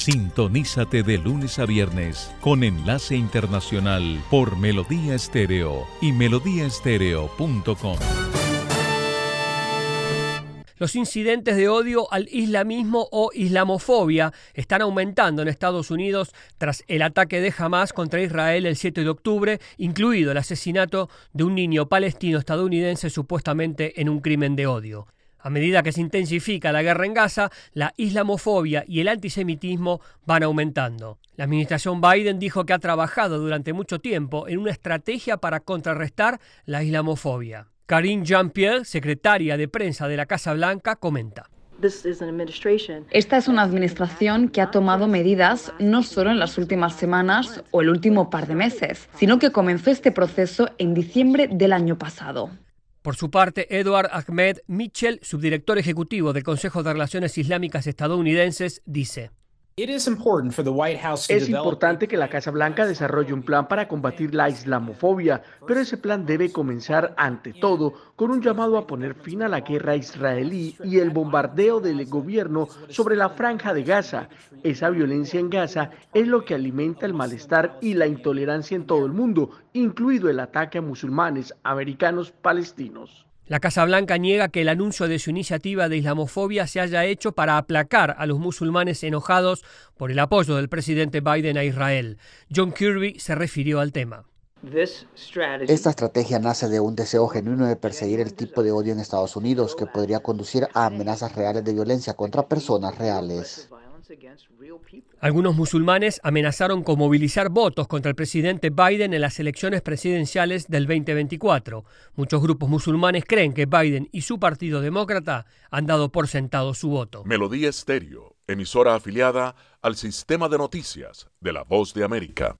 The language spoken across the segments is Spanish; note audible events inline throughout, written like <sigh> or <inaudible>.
Sintonízate de lunes a viernes con enlace internacional por Melodía Estéreo y melodíaestéreo.com. Los incidentes de odio al islamismo o islamofobia están aumentando en Estados Unidos tras el ataque de Hamas contra Israel el 7 de octubre, incluido el asesinato de un niño palestino estadounidense supuestamente en un crimen de odio. A medida que se intensifica la guerra en Gaza, la islamofobia y el antisemitismo van aumentando. La administración Biden dijo que ha trabajado durante mucho tiempo en una estrategia para contrarrestar la islamofobia. Karine Jean-Pierre, secretaria de prensa de la Casa Blanca, comenta. Esta es una administración que ha tomado medidas no solo en las últimas semanas o el último par de meses, sino que comenzó este proceso en diciembre del año pasado. Por su parte, Edward Ahmed Mitchell, subdirector ejecutivo del Consejo de Relaciones Islámicas estadounidenses, dice. Es importante que la Casa Blanca desarrolle un plan para combatir la islamofobia, pero ese plan debe comenzar ante todo con un llamado a poner fin a la guerra israelí y el bombardeo del gobierno sobre la franja de Gaza. Esa violencia en Gaza es lo que alimenta el malestar y la intolerancia en todo el mundo, incluido el ataque a musulmanes americanos palestinos. La Casa Blanca niega que el anuncio de su iniciativa de islamofobia se haya hecho para aplacar a los musulmanes enojados por el apoyo del presidente Biden a Israel. John Kirby se refirió al tema. Esta estrategia nace de un deseo genuino de perseguir el tipo de odio en Estados Unidos que podría conducir a amenazas reales de violencia contra personas reales. Algunos musulmanes amenazaron con movilizar votos contra el presidente Biden en las elecciones presidenciales del 2024. Muchos grupos musulmanes creen que Biden y su partido demócrata han dado por sentado su voto. Melodía Estéreo, emisora afiliada al sistema de noticias de la Voz de América.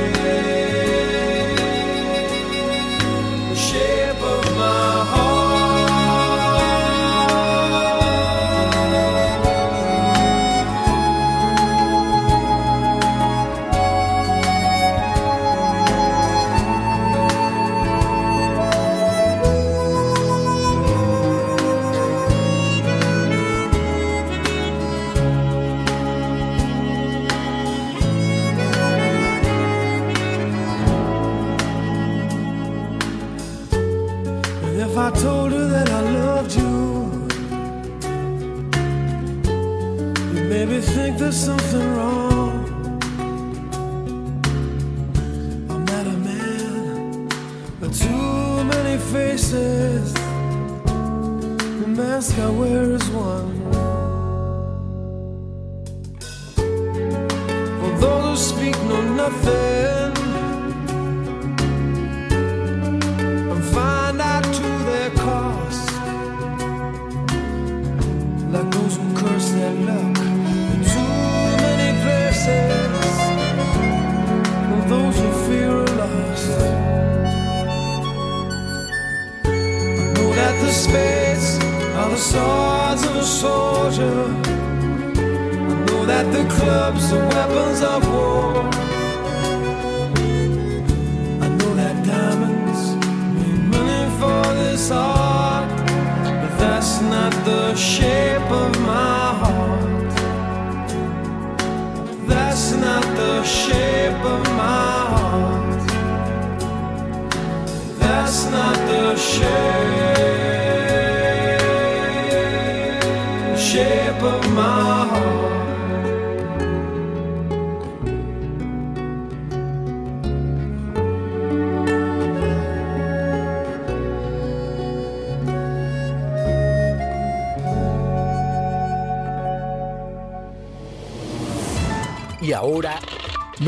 there's something wrong.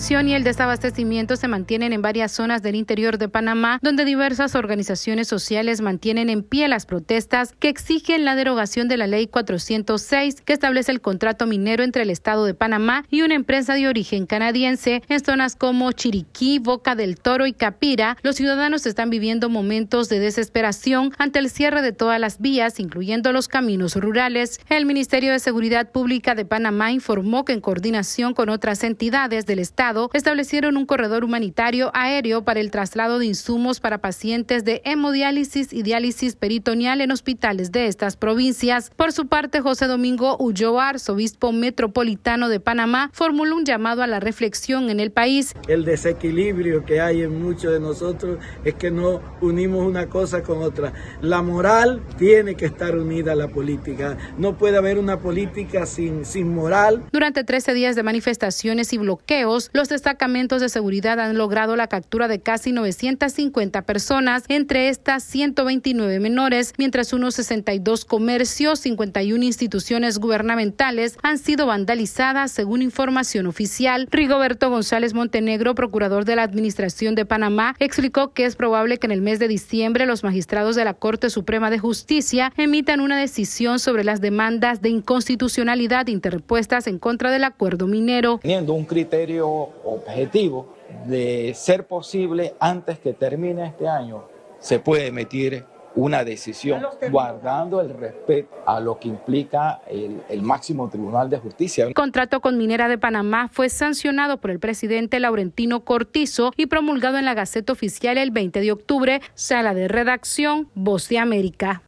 Tensión y el desabastecimiento se mantienen en varias zonas del interior de Panamá, donde diversas organizaciones sociales mantienen en pie las protestas que exigen la derogación de la Ley 406, que establece el contrato minero entre el Estado de Panamá y una empresa de origen canadiense. En zonas como Chiriquí, Boca del Toro y Capira, los ciudadanos están viviendo momentos de desesperación ante el cierre de todas las vías, incluyendo los caminos rurales. El Ministerio de Seguridad Pública de Panamá informó que en coordinación con otras entidades del Estado establecieron un corredor humanitario aéreo para el traslado de insumos para pacientes de hemodiálisis y diálisis peritoneal en hospitales de estas provincias. Por su parte, José Domingo Ulloa, arzobispo metropolitano de Panamá, formuló un llamado a la reflexión en el país. El desequilibrio que hay en muchos de nosotros es que no unimos una cosa con otra. La moral tiene que estar unida a la política. No puede haber una política sin, sin moral. Durante 13 días de manifestaciones y bloqueos, los destacamentos de seguridad han logrado la captura de casi 950 personas, entre estas 129 menores, mientras unos 62 comercios, 51 instituciones gubernamentales han sido vandalizadas, según información oficial. Rigoberto González Montenegro, procurador de la Administración de Panamá, explicó que es probable que en el mes de diciembre los magistrados de la Corte Suprema de Justicia emitan una decisión sobre las demandas de inconstitucionalidad interpuestas en contra del acuerdo minero. Teniendo un criterio objetivo de ser posible antes que termine este año, se puede emitir una decisión guardando el respeto a lo que implica el, el, máximo Tribunal de Justicia. El contrato con Minera de Panamá fue sancionado por el presidente Laurentino Cortizo y promulgado en la Gaceta Oficial el 20 de octubre. Sala de redacción, Voz de América.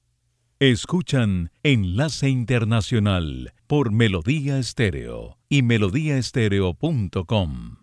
Escuchan Enlace Internacional por Melodía Estéreo y melodíaestéreo.com.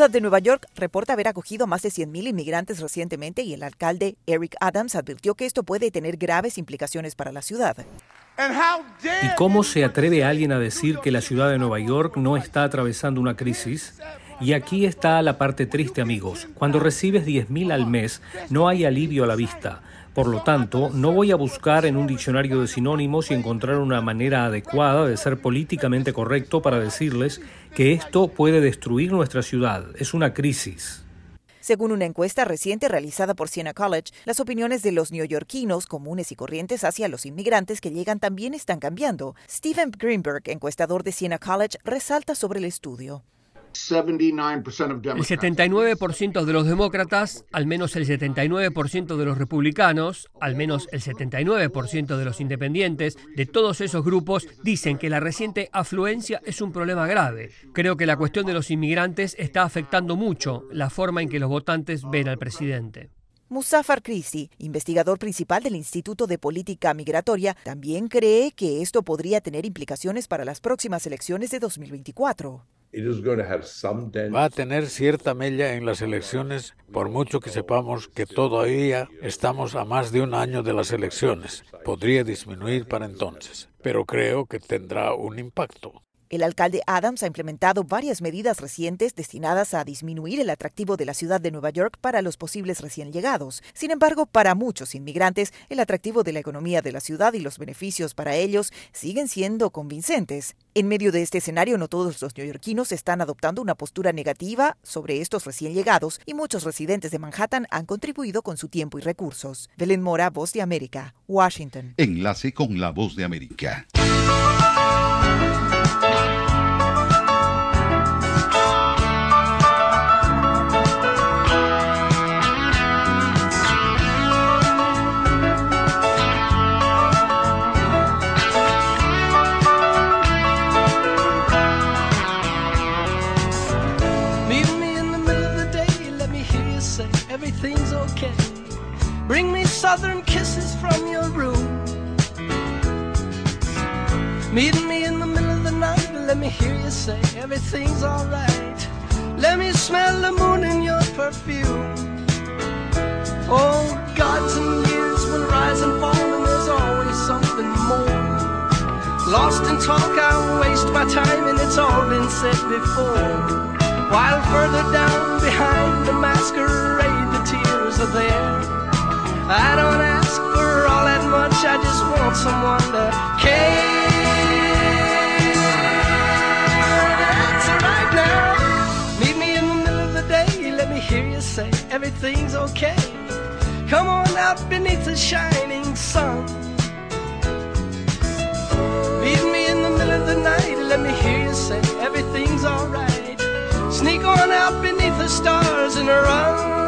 ciudad de Nueva York reporta haber acogido más de 100.000 inmigrantes recientemente y el alcalde Eric Adams advirtió que esto puede tener graves implicaciones para la ciudad. ¿Y cómo se atreve alguien a decir que la ciudad de Nueva York no está atravesando una crisis? Y aquí está la parte triste, amigos. Cuando recibes 10.000 al mes, no hay alivio a la vista. Por lo tanto, no voy a buscar en un diccionario de sinónimos y encontrar una manera adecuada de ser políticamente correcto para decirles que esto puede destruir nuestra ciudad. Es una crisis. Según una encuesta reciente realizada por Siena College, las opiniones de los neoyorquinos comunes y corrientes hacia los inmigrantes que llegan también están cambiando. Stephen Greenberg, encuestador de Siena College, resalta sobre el estudio. El 79% de los demócratas, al menos el 79% de los republicanos, al menos el 79% de los independientes, de todos esos grupos dicen que la reciente afluencia es un problema grave. Creo que la cuestión de los inmigrantes está afectando mucho la forma en que los votantes ven al presidente. Muzaffar Christi, investigador principal del Instituto de Política Migratoria, también cree que esto podría tener implicaciones para las próximas elecciones de 2024. Va a tener cierta mella en las elecciones, por mucho que sepamos que todavía estamos a más de un año de las elecciones. Podría disminuir para entonces, pero creo que tendrá un impacto. El alcalde Adams ha implementado varias medidas recientes destinadas a disminuir el atractivo de la ciudad de Nueva York para los posibles recién llegados. Sin embargo, para muchos inmigrantes, el atractivo de la economía de la ciudad y los beneficios para ellos siguen siendo convincentes. En medio de este escenario, no todos los neoyorquinos están adoptando una postura negativa sobre estos recién llegados y muchos residentes de Manhattan han contribuido con su tiempo y recursos. Belén Mora, Voz de América, Washington. Enlace con la Voz de América. Southern kisses from your room. Meet me in the middle of the night let me hear you say everything's alright. Let me smell the moon in your perfume. Oh, gods and years will rise and fall, and there's always something more. Lost in talk, I waste my time, and it's all been said before. While further down behind the masquerade, the tears are there. I don't ask for all that much, I just want someone to care. That's right now. Meet me in the middle of the day, let me hear you say everything's okay. Come on out beneath the shining sun. Meet me in the middle of the night, let me hear you say everything's alright. Sneak on out beneath the stars and run.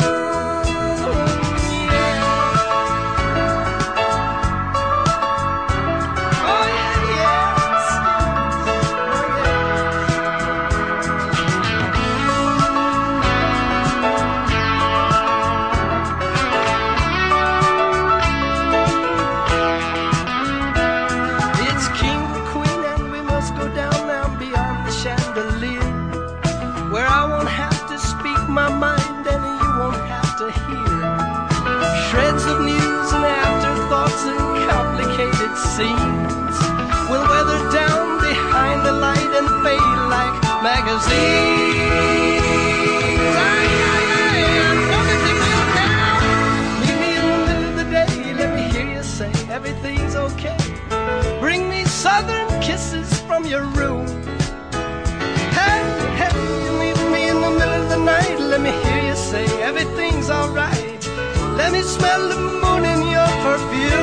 smell the moon in your perfume.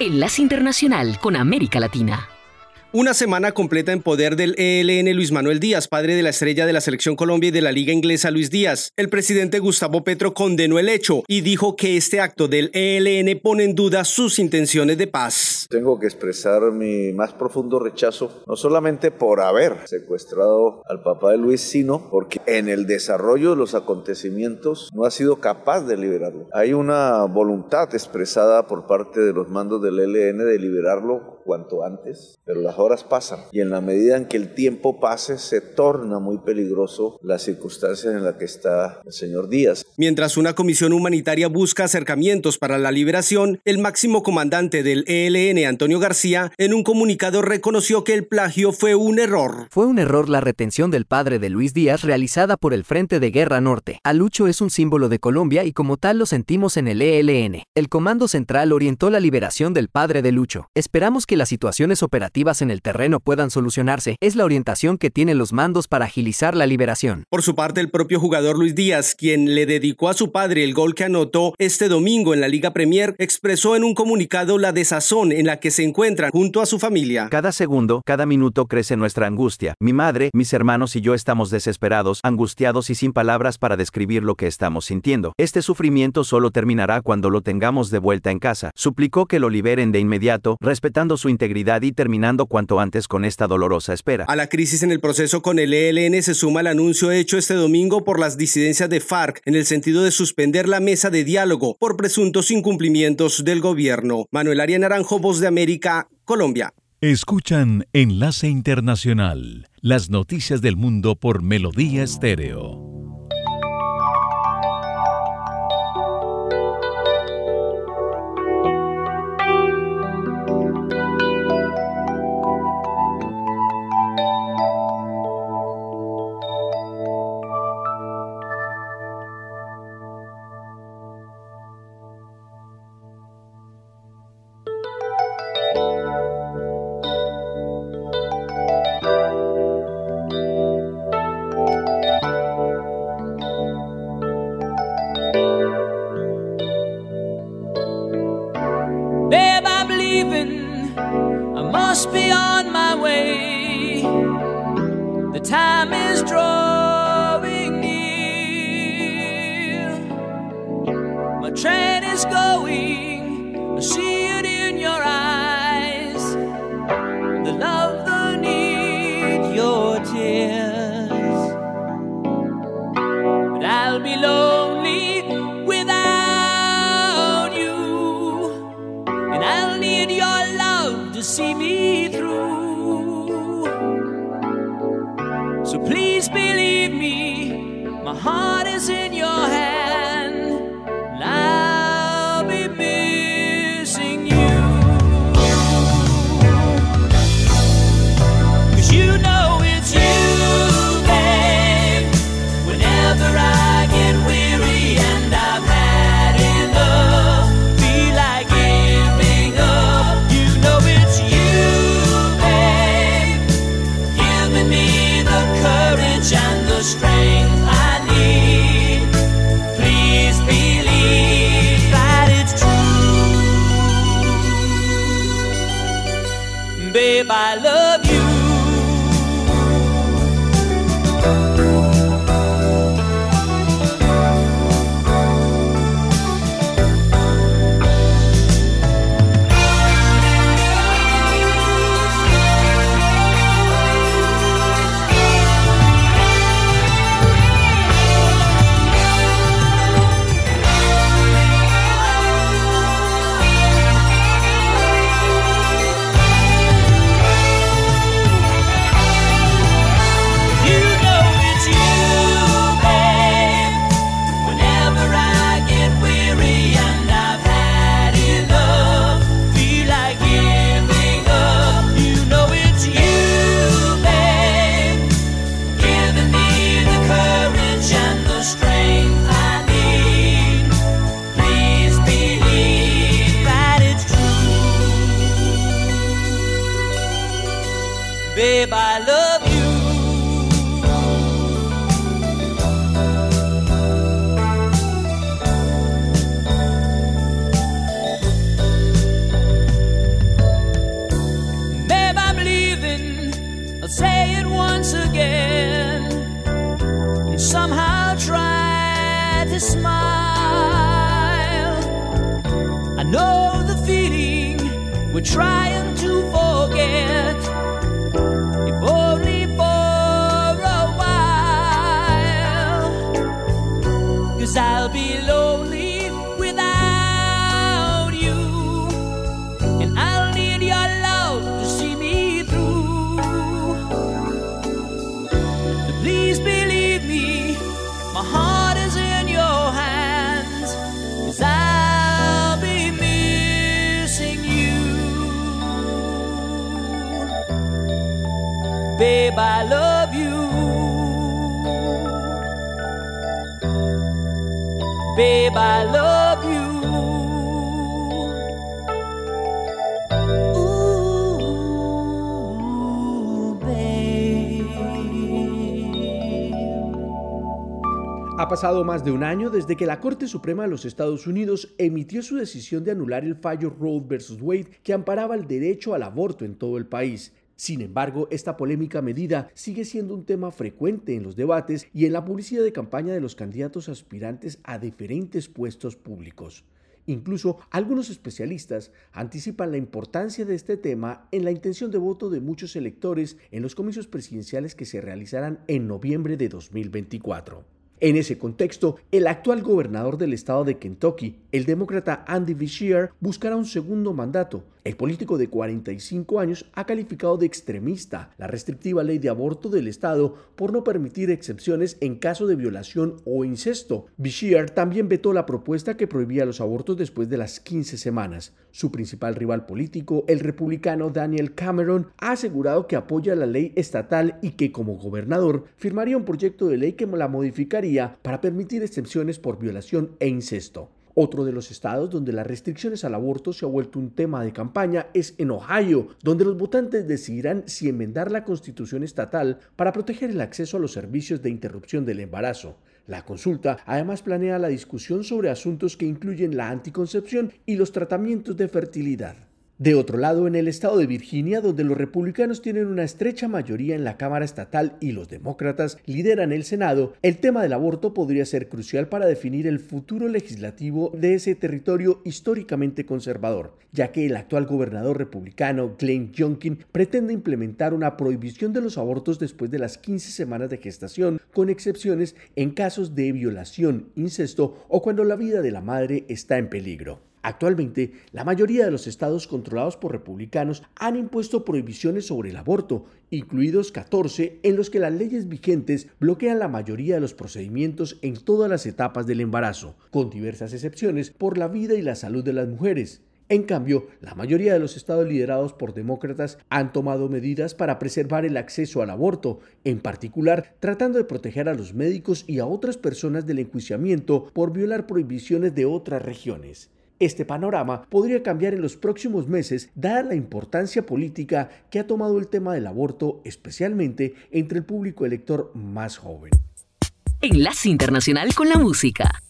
Enlace Internacional con América Latina. Una semana completa en poder del ELN Luis Manuel Díaz, padre de la estrella de la Selección Colombia y de la Liga Inglesa Luis Díaz. El presidente Gustavo Petro condenó el hecho y dijo que este acto del ELN pone en duda sus intenciones de paz. Tengo que expresar mi más profundo rechazo, no solamente por haber secuestrado al papá de Luis, sino porque en el desarrollo de los acontecimientos no ha sido capaz de liberarlo. Hay una voluntad expresada por parte de los mandos del ELN de liberarlo cuanto antes, pero las horas pasan y en la medida en que el tiempo pase se torna muy peligroso la circunstancia en la que está el señor Díaz. Mientras una comisión humanitaria busca acercamientos para la liberación, el máximo comandante del ELN, Antonio García, en un comunicado reconoció que el plagio fue un error. Fue un error la retención del padre de Luis Díaz realizada por el Frente de Guerra Norte. Alucho es un símbolo de Colombia y como tal lo sentimos en el ELN. El Comando Central orientó la liberación del padre de Lucho. Esperamos que las situaciones operativas en el terreno puedan solucionarse es la orientación que tienen los mandos para agilizar la liberación. Por su parte, el propio jugador Luis Díaz, quien le dedicó a su padre el gol que anotó este domingo en la Liga Premier, expresó en un comunicado la desazón en la que se encuentra junto a su familia. Cada segundo, cada minuto crece nuestra angustia. Mi madre, mis hermanos y yo estamos desesperados, angustiados y sin palabras para describir lo que estamos sintiendo. Este sufrimiento solo terminará cuando lo tengamos de vuelta en casa. Suplicó que lo liberen de inmediato, respetando su integridad y terminando cuanto antes con esta dolorosa espera. A la crisis en el proceso con el ELN se suma el anuncio hecho este domingo por las disidencias de FARC en el sentido de suspender la mesa de diálogo por presuntos incumplimientos del gobierno. Manuel Arias Naranjo, Voz de América, Colombia. Escuchan Enlace Internacional, las noticias del mundo por Melodía Estéreo. Babe, I love you. Babe, I love you. Ha pasado más de un año desde que la Corte Suprema de los Estados Unidos emitió su decisión de anular el fallo Roe vs. Wade que amparaba el derecho al aborto en todo el país. Sin embargo, esta polémica medida sigue siendo un tema frecuente en los debates y en la publicidad de campaña de los candidatos aspirantes a diferentes puestos públicos. Incluso algunos especialistas anticipan la importancia de este tema en la intención de voto de muchos electores en los comicios presidenciales que se realizarán en noviembre de 2024. En ese contexto, el actual gobernador del estado de Kentucky, el demócrata Andy Beshear, buscará un segundo mandato. El político de 45 años ha calificado de extremista la restrictiva ley de aborto del estado por no permitir excepciones en caso de violación o incesto. Beshear también vetó la propuesta que prohibía los abortos después de las 15 semanas. Su principal rival político, el republicano Daniel Cameron, ha asegurado que apoya la ley estatal y que como gobernador firmaría un proyecto de ley que la modificaría para permitir excepciones por violación e incesto. Otro de los estados donde las restricciones al aborto se ha vuelto un tema de campaña es en Ohio, donde los votantes decidirán si enmendar la constitución estatal para proteger el acceso a los servicios de interrupción del embarazo. La consulta además planea la discusión sobre asuntos que incluyen la anticoncepción y los tratamientos de fertilidad. De otro lado, en el estado de Virginia, donde los republicanos tienen una estrecha mayoría en la Cámara Estatal y los demócratas lideran el Senado, el tema del aborto podría ser crucial para definir el futuro legislativo de ese territorio históricamente conservador, ya que el actual gobernador republicano Glenn Youngkin pretende implementar una prohibición de los abortos después de las 15 semanas de gestación, con excepciones en casos de violación, incesto o cuando la vida de la madre está en peligro. Actualmente, la mayoría de los estados controlados por republicanos han impuesto prohibiciones sobre el aborto, incluidos 14 en los que las leyes vigentes bloquean la mayoría de los procedimientos en todas las etapas del embarazo, con diversas excepciones por la vida y la salud de las mujeres. En cambio, la mayoría de los estados liderados por demócratas han tomado medidas para preservar el acceso al aborto, en particular tratando de proteger a los médicos y a otras personas del enjuiciamiento por violar prohibiciones de otras regiones. Este panorama podría cambiar en los próximos meses dada la importancia política que ha tomado el tema del aborto, especialmente entre el público elector más joven. Enlace Internacional con la Música.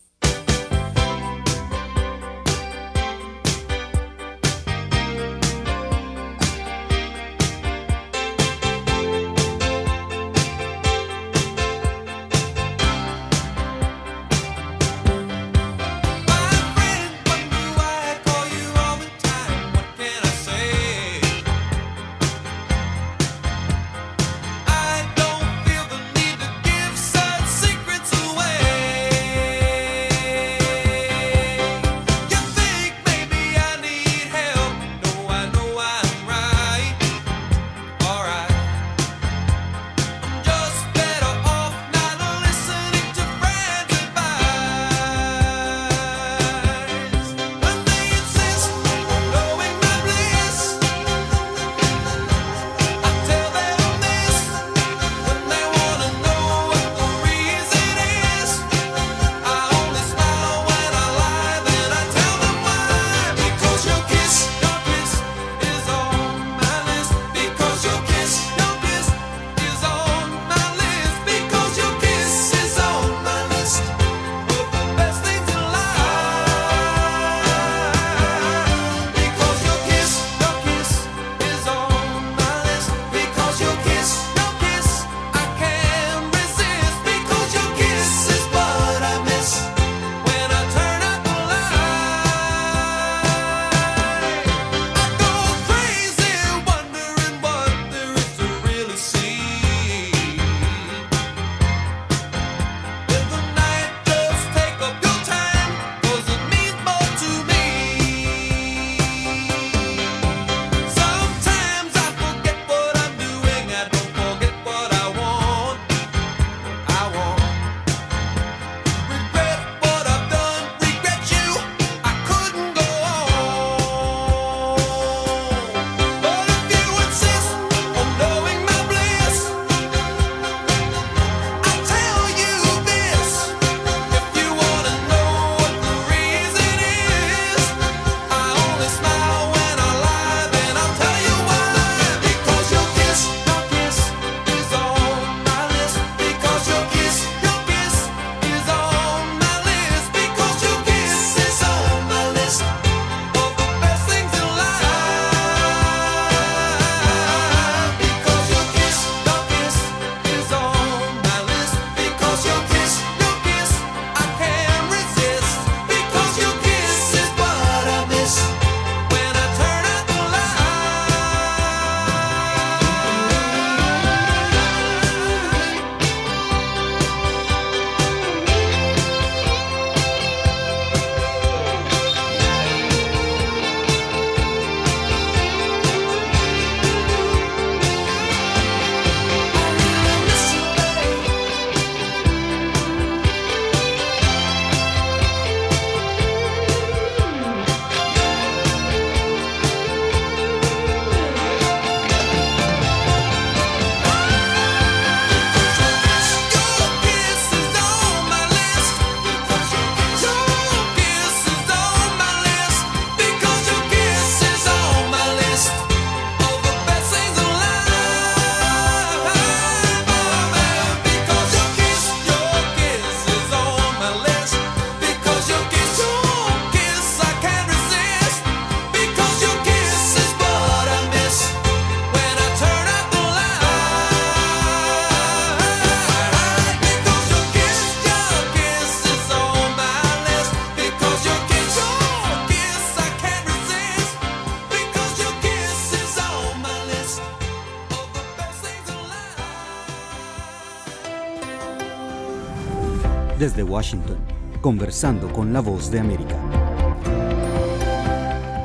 Desde Washington, conversando con la voz de América.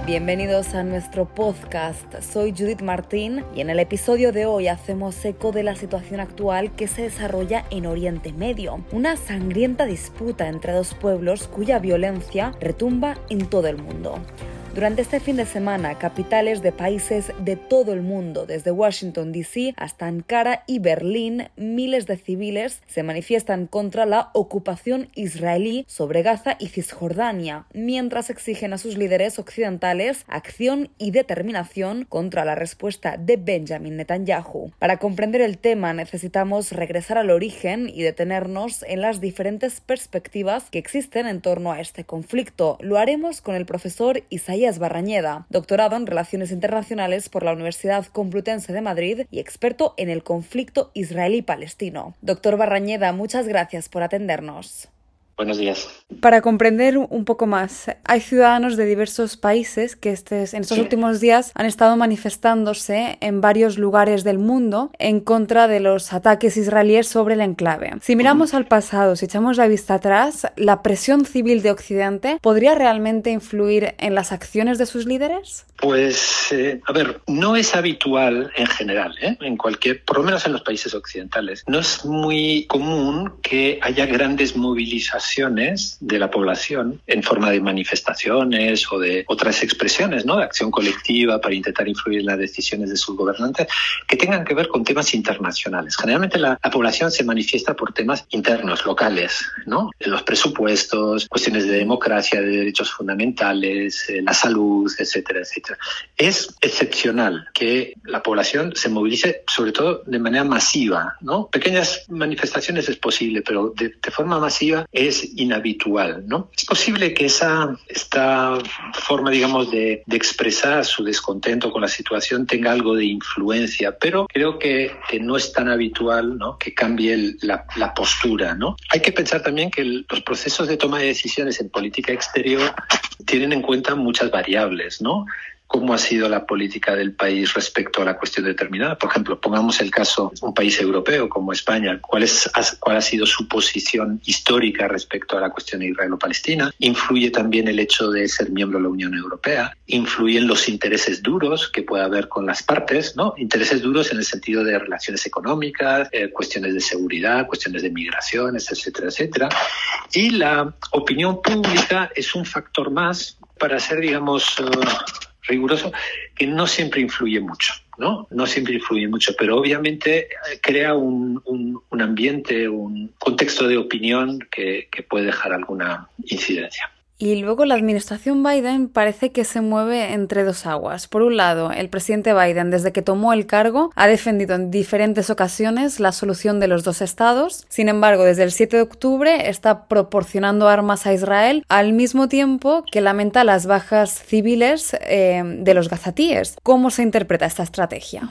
Bienvenidos a nuestro podcast. Soy Judith Martín y en el episodio de hoy hacemos eco de la situación actual que se desarrolla en Oriente Medio, una sangrienta disputa entre dos pueblos cuya violencia retumba en todo el mundo. Durante este fin de semana, capitales de países de todo el mundo, desde Washington, D.C. hasta Ankara y Berlín, miles de civiles se manifiestan contra la ocupación israelí sobre Gaza y Cisjordania, mientras exigen a sus líderes occidentales acción y determinación contra la respuesta de Benjamin Netanyahu. Para comprender el tema necesitamos regresar al origen y detenernos en las diferentes perspectivas que existen en torno a este conflicto. Lo haremos con el profesor Barrañeda, doctorado en Relaciones Internacionales por la Universidad Complutense de Madrid y experto en el conflicto israelí-palestino. Doctor Barrañeda, muchas gracias por atendernos. Buenos días. Para comprender un poco más, hay ciudadanos de diversos países que en estos últimos días han estado manifestándose en varios lugares del mundo en contra de los ataques israelíes sobre el enclave. Si miramos al pasado, si echamos la vista atrás, ¿la presión civil de Occidente podría realmente influir en las acciones de sus líderes? Pues, eh, a ver, no es habitual en general, ¿eh? en cualquier, por lo menos en los países occidentales, no es muy común que haya grandes movilizaciones de la población en forma de manifestaciones o de otras expresiones ¿no? de acción colectiva para intentar influir en las decisiones de sus gobernantes que tengan que ver con temas internacionales. Generalmente la, población se manifiesta por temas internos, locales, ¿no? los presupuestos, cuestiones de democracia, de derechos fundamentales, eh, la salud, etcétera, etcétera. Es excepcional que la población se movilice sobre todo de manera masiva. ¿no? Pequeñas manifestaciones es posible, pero de, de forma masiva es inhabitual, ¿no? Es posible que esa esta forma, digamos, de, expresar su descontento con la situación tenga algo de influencia, pero creo que, que no es tan habitual, ¿no? Que cambie la, la, postura, ¿no? Hay que pensar también que los procesos de toma de decisiones en política exterior tienen en cuenta muchas variables, ¿no? Cómo ha sido la política del país respecto a la cuestión determinada. Por ejemplo, pongamos el caso de un país europeo como España, ¿cuál, es, cuál ha sido su posición histórica respecto a la cuestión israelo-palestina. Influye también el hecho de ser miembro de la Unión Europea, influyen los intereses duros que puede haber con las partes, ¿no? Intereses duros en el sentido de relaciones económicas, eh, cuestiones de seguridad, cuestiones de migraciones, etcétera, etcétera. Y la opinión pública es un factor más para ser, digamos, eh, riguroso, que no siempre influye mucho. ¿no? No siempre influye mucho, pero obviamente eh, crea un, un, ambiente, un contexto de opinión que, que puede dejar alguna incidencia. Y luego la administración Biden parece que se mueve entre dos aguas. Por un lado, el presidente Biden, desde que tomó el cargo, ha defendido en diferentes ocasiones la solución de los dos estados. Sin embargo, desde el 7 de octubre está proporcionando armas a Israel al mismo tiempo que lamenta las bajas civiles eh, de los gazatíes. ¿Cómo se interpreta esta estrategia?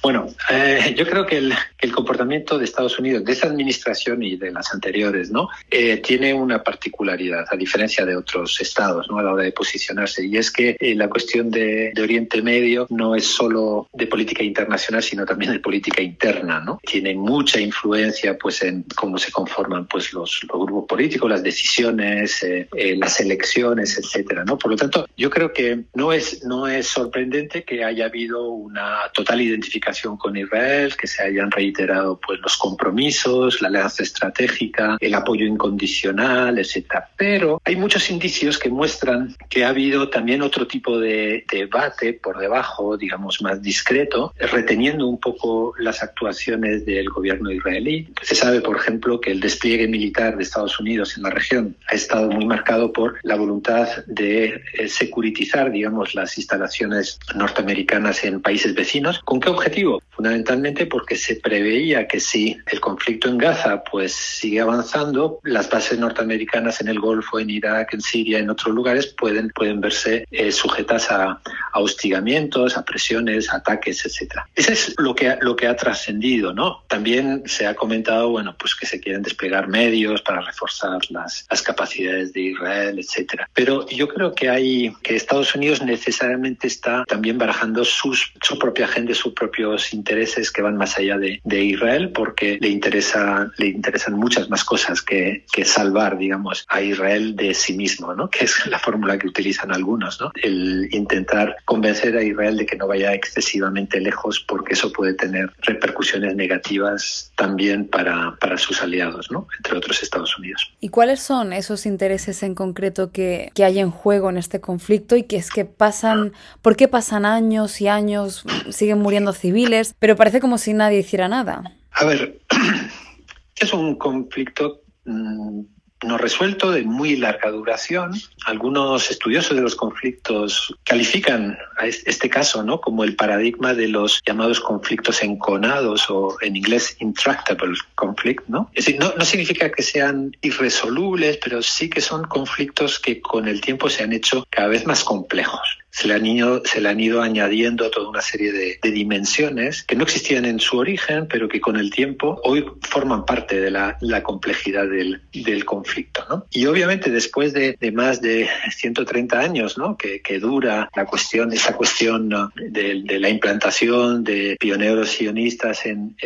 Bueno, eh, yo creo que el, comportamiento de Estados Unidos, de esta administración y de las anteriores, ¿no? Eh, tiene una particularidad, a diferencia de otros estados, ¿no? A la hora de posicionarse. Y es que eh, la cuestión de, de, Oriente Medio no es solo de política internacional, sino también de política interna, ¿no? Tiene mucha influencia, pues, en cómo se conforman, pues, los, los grupos políticos, las decisiones, eh, eh, las elecciones, etcétera, ¿no? Por lo tanto, yo creo que no es, no es sorprendente que haya habido una total identificación con Israel, que se hayan reiterado pues los compromisos, la alianza estratégica, el apoyo incondicional, etcétera. Pero hay muchos indicios que muestran que ha habido también otro tipo de debate por debajo, digamos más discreto, reteniendo un poco las actuaciones del gobierno israelí. Se sabe, por ejemplo, que el despliegue militar de Estados Unidos en la región ha estado muy marcado por la voluntad de eh, securitizar, digamos, las instalaciones norteamericanas en países vecinos. ¿Con qué objetivo? Fundamentalmente porque se preveía que si el conflicto en Gaza pues sigue avanzando, las bases norteamericanas en el Golfo, en Irak, en Siria, en otros lugares pueden, pueden verse eh, sujetas a, a, hostigamientos, a presiones, ataques, etcétera. Eso es lo que, lo que ha trascendido, ¿no? También se ha comentado, bueno, pues que se quieren desplegar medios para reforzar las, las capacidades de Israel, etcétera. Pero yo creo que hay que Estados Unidos necesariamente está también barajando sus, su propia agenda, su propio propios intereses que van más allá de, Israel porque le interesa le interesan muchas más cosas que, que, salvar digamos a Israel de sí mismo no que es la fórmula que utilizan algunos no el intentar convencer a Israel de que no vaya excesivamente lejos porque eso puede tener repercusiones negativas también para, para sus aliados no entre otros Estados Unidos. Y cuáles son esos intereses en concreto que, que hay en juego en este conflicto y que es que pasan por qué pasan años y años siguen muriendo civiles, pero parece como si nadie hiciera nada. A ver, <clears throat> es un conflicto mm, no resuelto de muy larga duración. Algunos estudiosos de los conflictos califican a este caso ¿no? como el paradigma de los llamados conflictos enconados o en inglés intractable conflict. ¿no? Es decir, no, no significa que sean irresolubles, pero sí que son conflictos que con el tiempo se han hecho cada vez más complejos se le han ido, se le han ido añadiendo toda una serie de, dimensiones que no existían en su origen, pero que con el tiempo hoy forman parte de la, complejidad del, conflicto. ¿no? Y obviamente después de, más de 130 años ¿no? que, dura la cuestión, esa cuestión de, la implantación de pioneros sionistas en,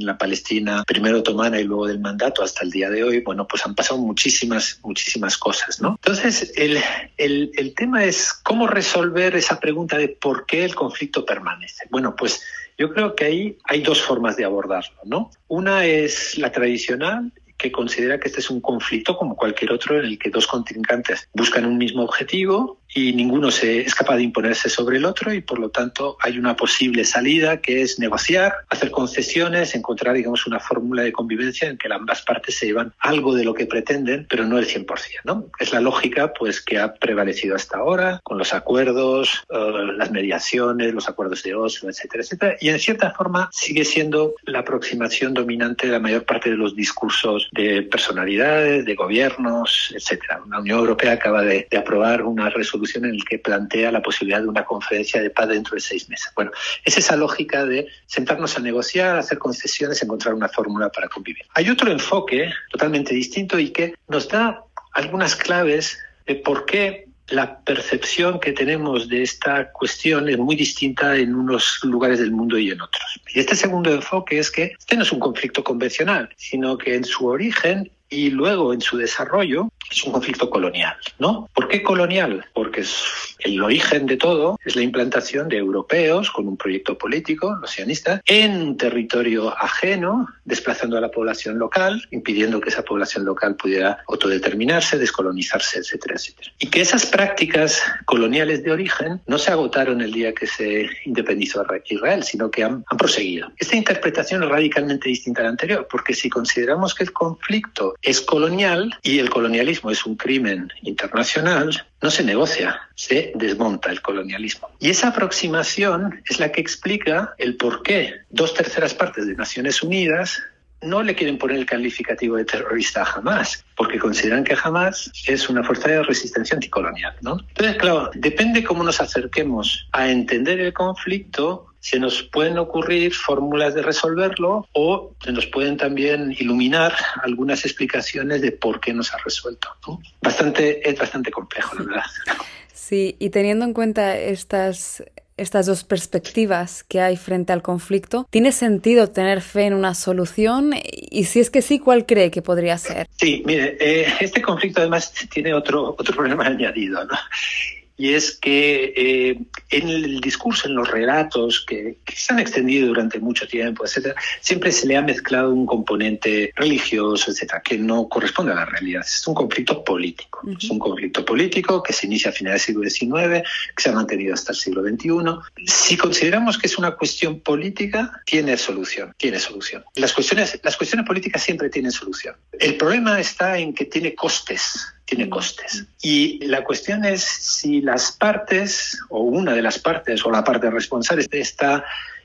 la Palestina, primero otomana y luego del mandato hasta el día de hoy, bueno, pues han pasado muchísimas, muchísimas cosas. ¿no? Entonces, el, el, el tema es cómo resolver esa pregunta de por qué el conflicto permanece. Bueno, pues yo creo que ahí hay dos formas de abordarlo, ¿no? Una es la tradicional que considera que este es un conflicto como cualquier otro en el que dos contrincantes buscan un mismo objetivo y ninguno se es capaz de imponerse sobre el otro y por lo tanto hay una posible salida que es negociar, hacer concesiones, encontrar digamos una fórmula de convivencia en que ambas partes se llevan algo de lo que pretenden, pero no el 100%, ¿no? Es la lógica pues que ha prevalecido hasta ahora con los acuerdos, eh, las mediaciones, los acuerdos de Oslo, etcétera, etcétera, y en cierta forma sigue siendo la aproximación dominante de la mayor parte de los discursos de personalidades, de gobiernos, etcétera. La Unión Europea acaba de, de aprobar una resolución en el que plantea la posibilidad de una conferencia de paz dentro de seis meses. Bueno, es esa lógica de sentarnos a negociar, hacer concesiones, encontrar una fórmula para convivir. Hay otro enfoque totalmente distinto y que nos da algunas claves de por qué la percepción que tenemos de esta cuestión es muy distinta en unos lugares del mundo y en otros. Y este segundo enfoque es que este no es un conflicto convencional, sino que en su origen y luego en su desarrollo es un conflicto colonial, ¿no? ¿Por qué colonial? Porque el origen de todo es la implantación de europeos con un proyecto político, los sionistas, en un territorio ajeno, desplazando a la población local, impidiendo que esa población local pudiera autodeterminarse, descolonizarse, etcétera, etcétera. Y que esas prácticas coloniales de origen no se agotaron el día que se independizó Israel, sino que han, han proseguido. Esta interpretación es radicalmente distinta a la anterior, porque si consideramos que el conflicto es colonial y el colonialismo es un crimen internacional, no se negocia, se desmonta el colonialismo. Y esa aproximación es la que explica el por qué dos terceras partes de Naciones Unidas no le quieren poner el calificativo de terrorista a Hamas, porque consideran que Hamas es una fuerza de resistencia anticolonial. ¿no? Entonces, claro, depende cómo nos acerquemos a entender el conflicto, se nos pueden ocurrir fórmulas de resolverlo o se nos pueden también iluminar algunas explicaciones de por qué no se ha resuelto. Bastante, es bastante complejo, la verdad. Sí, y teniendo en cuenta estas estas dos perspectivas que hay frente al conflicto, ¿tiene sentido tener fe en una solución? Y si es que sí, ¿cuál cree que podría ser? Sí, mire, eh, este conflicto además tiene otro, otro problema <laughs> añadido, ¿no? Y es que eh, en el discurso, en los relatos que, se han extendido durante mucho tiempo, etcétera, siempre se le ha mezclado un componente religioso, etcétera, que no corresponde a la realidad. Es un conflicto político. Es un conflicto político que se inicia a finales del siglo XIX, que se ha mantenido hasta el siglo XXI. Si consideramos que es una cuestión política, tiene solución, tiene solución. Las cuestiones, las cuestiones políticas siempre tienen solución. El problema está en que tiene costes tiene mm. costes. Y la cuestión es si las partes, o una de las partes, o la parte responsable, está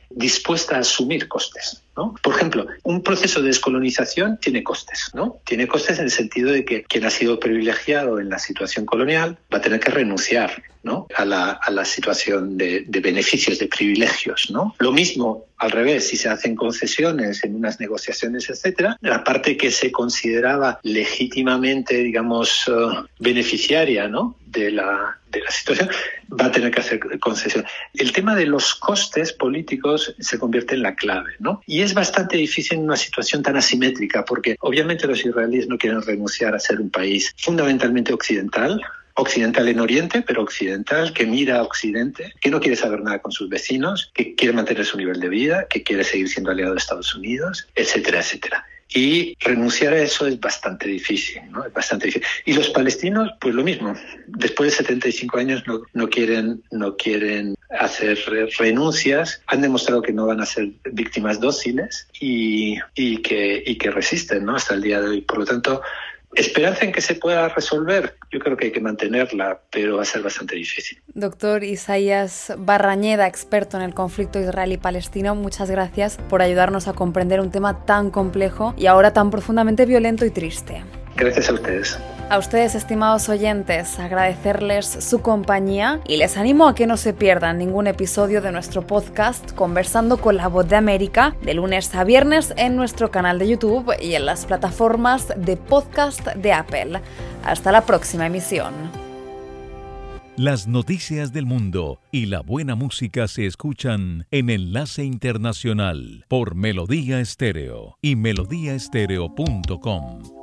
dispuesta a asumir costes. ¿No? Por ejemplo, un proceso de descolonización tiene costes, ¿no? Tiene costes en el sentido de que quien ha sido privilegiado en la situación colonial va a tener que renunciar ¿no? a, la, situación de, beneficios, de privilegios. ¿no? Lo mismo, al revés, si se hacen concesiones en unas negociaciones, etcétera, la parte que se consideraba legítimamente, digamos, uh, beneficiaria ¿no? de la, situación, va a tener que hacer concesión. El tema de los costes políticos se convierte en la clave, ¿no? Es bastante difícil en una situación tan asimétrica, porque obviamente los israelíes no quieren renunciar a ser un país fundamentalmente occidental, occidental en Oriente, pero occidental, que mira a Occidente, que no quiere saber nada con sus vecinos, que quiere mantener su nivel de vida, que quiere seguir siendo aliado de Estados Unidos, etcétera, etcétera. Y renunciar a eso es bastante difícil, ¿no? Es bastante difícil. Y los palestinos, pues lo mismo. Después de 75 años no, no quieren, no quieren hacer renuncias. Han demostrado que no van a ser víctimas dóciles y, y, que, y que resisten, ¿no? Hasta el día de hoy. Por lo tanto, Esperanza en que se pueda resolver, yo creo que hay que mantenerla, pero va a ser bastante difícil. Doctor Isaías Barrañeda, experto en el conflicto israelí-palestino, muchas gracias por ayudarnos a comprender un tema tan complejo y ahora tan profundamente violento y triste. Gracias a ustedes. A ustedes, estimados oyentes, agradecerles su compañía y les animo a que no se pierdan ningún episodio de nuestro podcast Conversando con la Voz de América de lunes a viernes en nuestro canal de YouTube y en las plataformas de podcast de Apple. Hasta la próxima emisión. Las noticias del mundo y la buena música se escuchan en Enlace Internacional por Melodía Estéreo y melodíaestéreo.com.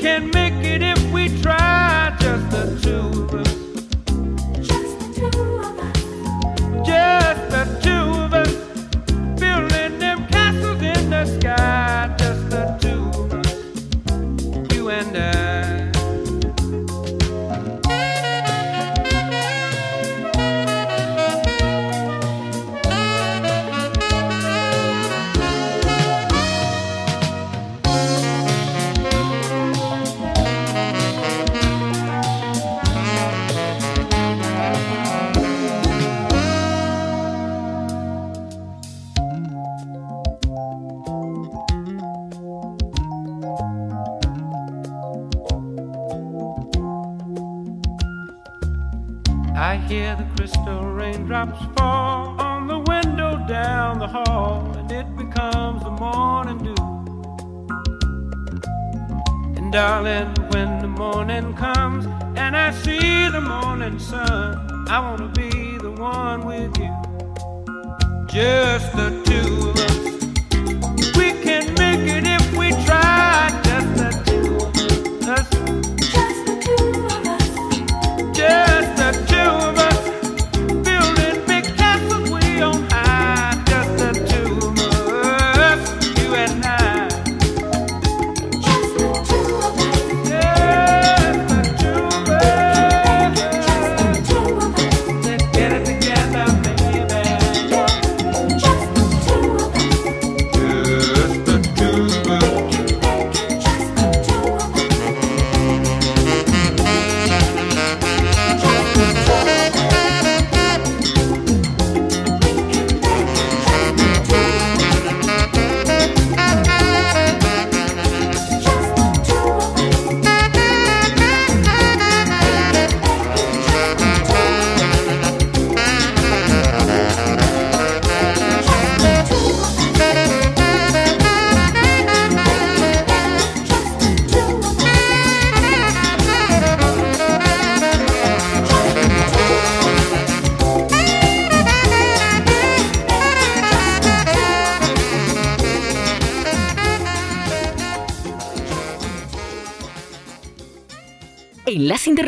Can make it if we try. Just the two of us. Just the two of us. Just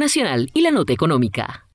Internacional y la Nota Económica.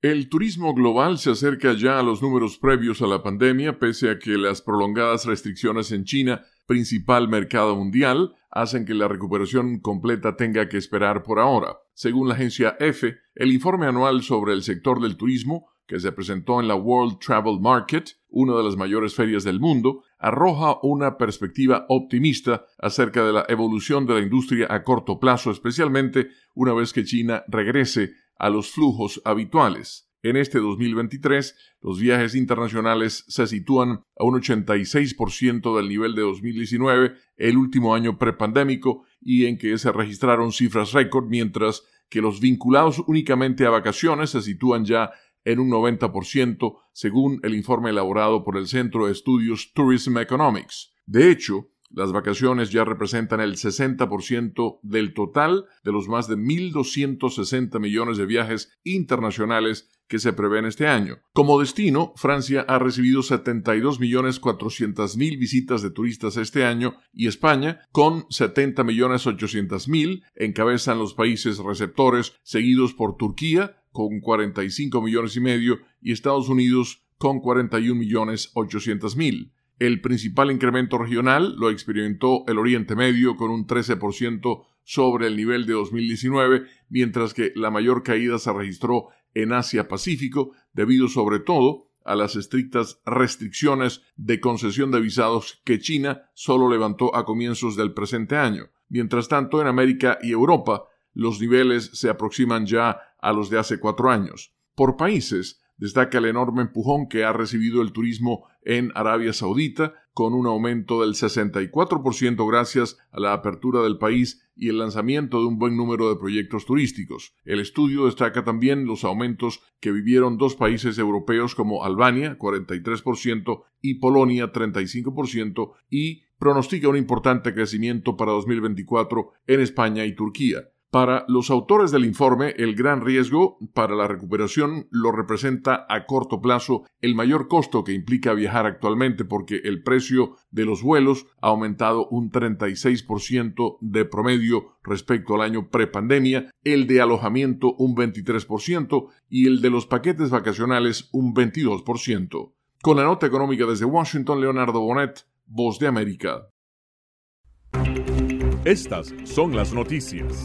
El turismo global se acerca ya a los números previos a la pandemia, pese a que las prolongadas restricciones en China, principal mercado mundial, hacen que la recuperación completa tenga que esperar por ahora. Según la agencia EFE, el informe anual sobre el sector del turismo, que se presentó en la World Travel Market, una de las mayores ferias del mundo, arroja una perspectiva optimista acerca de la evolución de la industria a corto plazo, especialmente una vez que China regrese a los flujos habituales. En este 2023, los viajes internacionales se sitúan a un 86% del nivel de 2019, el último año prepandémico, y en que se registraron cifras récord, mientras que los vinculados únicamente a vacaciones se sitúan ya en un 90%, según el informe elaborado por el Centro de Estudios Tourism Economics. De hecho, las vacaciones ya representan el 60% del total de los más de 1.260 millones de viajes internacionales que se prevén este año. Como destino, Francia ha recibido 72.400.000 visitas de turistas este año y España, con 70.800.000, encabezan los países receptores, seguidos por Turquía, con 45 millones y medio, y Estados Unidos, con 41.800.000. El principal incremento regional lo experimentó el Oriente Medio con un 13% sobre el nivel de 2019, mientras que la mayor caída se registró en Asia-Pacífico, debido sobre todo a las estrictas restricciones de concesión de visados que China solo levantó a comienzos del presente año. Mientras tanto, en América y Europa, los niveles se aproximan ya a los de hace cuatro años. Por países, destaca el enorme empujón que ha recibido el turismo en Arabia Saudita, con un aumento del 64% gracias a la apertura del país y el lanzamiento de un buen número de proyectos turísticos. El estudio destaca también los aumentos que vivieron dos países europeos como Albania, 43%, y Polonia, 35%, y pronostica un importante crecimiento para 2024 en España y Turquía. Para los autores del informe, el gran riesgo para la recuperación lo representa a corto plazo el mayor costo que implica viajar actualmente porque el precio de los vuelos ha aumentado un 36% de promedio respecto al año prepandemia, el de alojamiento un 23% y el de los paquetes vacacionales un 22%. Con la nota económica desde Washington, Leonardo Bonet, Voz de América. Estas son las noticias.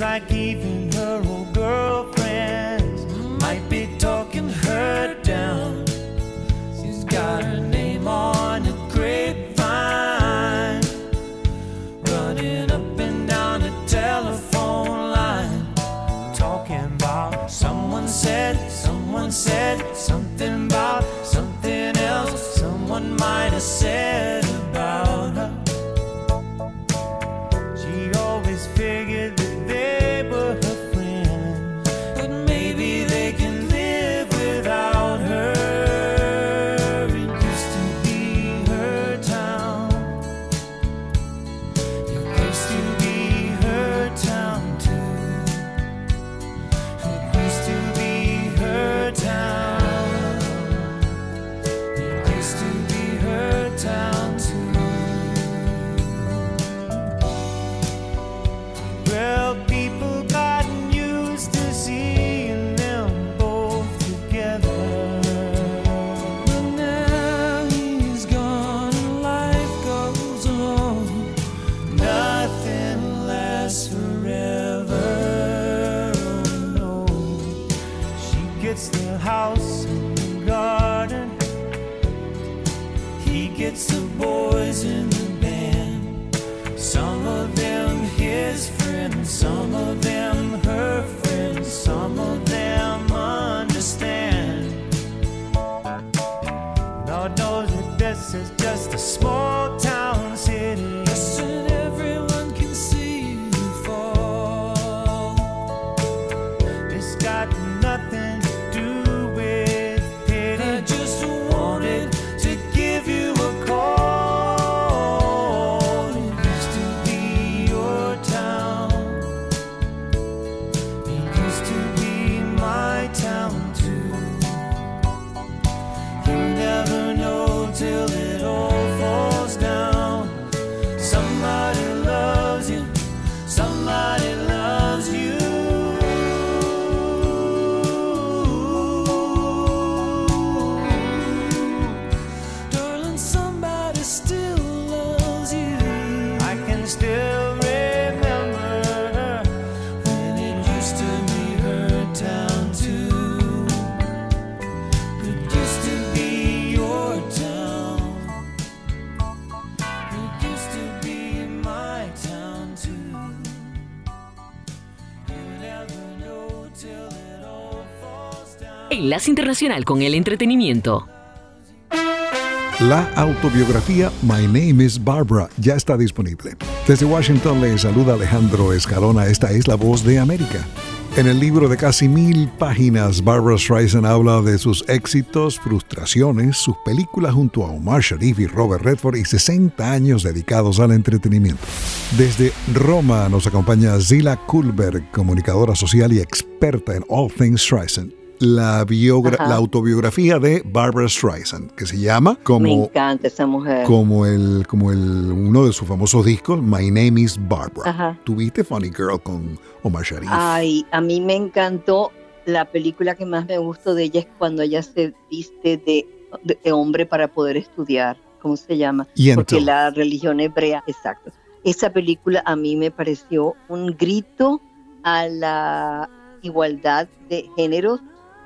Like even her old girlfriend. Internacional con el Entretenimiento. La autobiografía My Name is Barbara ya está disponible. Desde Washington le saluda Alejandro Escalona. Esta es la voz de América. En el libro de casi mil páginas, Barbara Streisand habla de sus éxitos, frustraciones, sus películas junto a Omar Sharif y Robert Redford y 60 años dedicados al entretenimiento. Desde Roma nos acompaña Zila Kulberg, comunicadora social y experta en All Things Streisand. La, la autobiografía de Barbara Streisand, que se llama Me como, encanta esa mujer. como, el, como el, uno de sus famosos discos, My Name is Barbara. Ajá. Tuviste Funny Girl con Omar Sharif. Ay, a mí me encantó. La película que más me gustó de ella es cuando ella se viste de, de hombre para poder estudiar. ¿Cómo se llama? Porque la religión hebrea, exacto. Esa película a mí me pareció un grito a la igualdad de géneros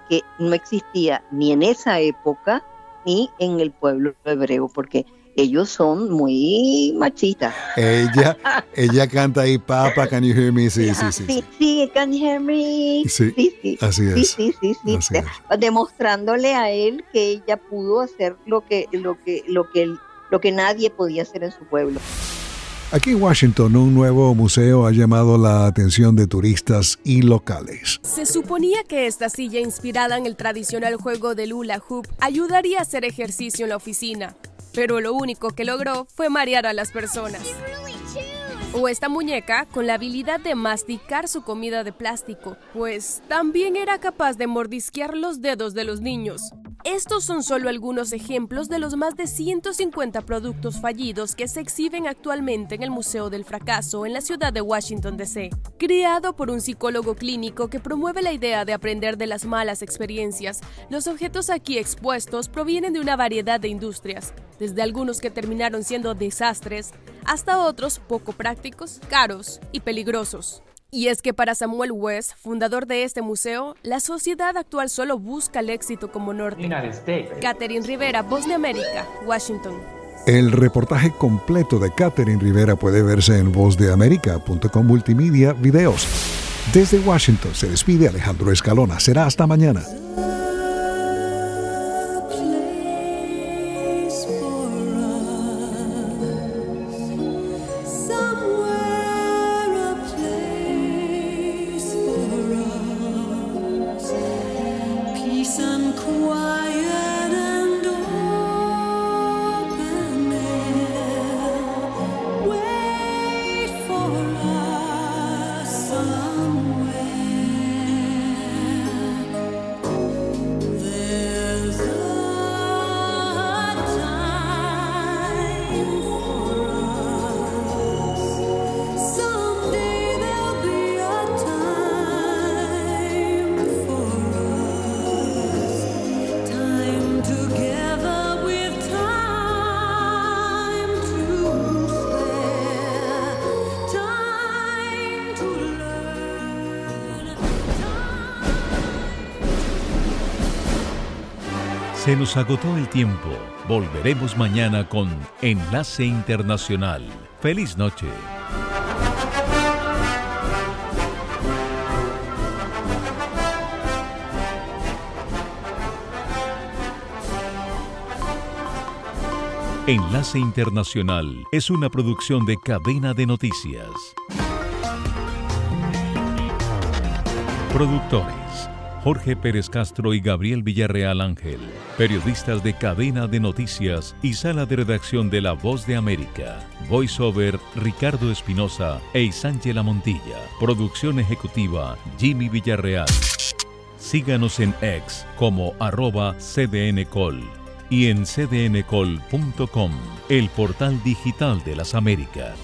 que no existía ni en esa época ni en el pueblo hebreo, porque ellos son muy machistas. Ella, ella canta ahí, Papa, can you hear me? Sí, sí, sí. Sí, sí, can you hear me? Sí, sí, sí. así Sí, es. sí, sí, sí. Es. Demostrándole a él que ella pudo hacer lo que, lo que, lo que, lo que nadie podía hacer en su pueblo. Aquí en Washington, un nuevo museo ha llamado la atención de turistas y locales. Se suponía que esta silla inspirada en el tradicional juego del hula hoop ayudaría a hacer ejercicio en la oficina, pero lo único que logró fue marear a las personas. O esta muñeca con la habilidad de masticar su comida de plástico, pues también era capaz de mordisquear los dedos de los niños. Estos son solo algunos ejemplos de los más de 150 productos fallidos que se exhiben actualmente en el Museo del Fracaso en la ciudad de Washington, D.C. Creado por un psicólogo clínico que promueve la idea de aprender de las malas experiencias, los objetos aquí expuestos provienen de una variedad de industrias, desde algunos que terminaron siendo desastres hasta otros poco prácticos, caros y peligrosos. Y es que para Samuel West, fundador de este museo, la sociedad actual solo busca el éxito como norte. Catherine Rivera, Voz de América, Washington. El reportaje completo de Catherine Rivera puede verse en vozdeamerica.com multimedia videos. Desde Washington se despide Alejandro Escalona. Será hasta mañana. Se nos agotó el tiempo. Volveremos mañana con Enlace Internacional. Feliz noche. Enlace Internacional es una producción de cadena de noticias. Productores. Jorge Pérez Castro y Gabriel Villarreal Ángel, periodistas de cadena de noticias y sala de redacción de La Voz de América, voiceover Ricardo Espinosa e Isángela Montilla, producción ejecutiva Jimmy Villarreal. Síganos en X como arroba cdncol y en cdncol.com, el portal digital de las Américas.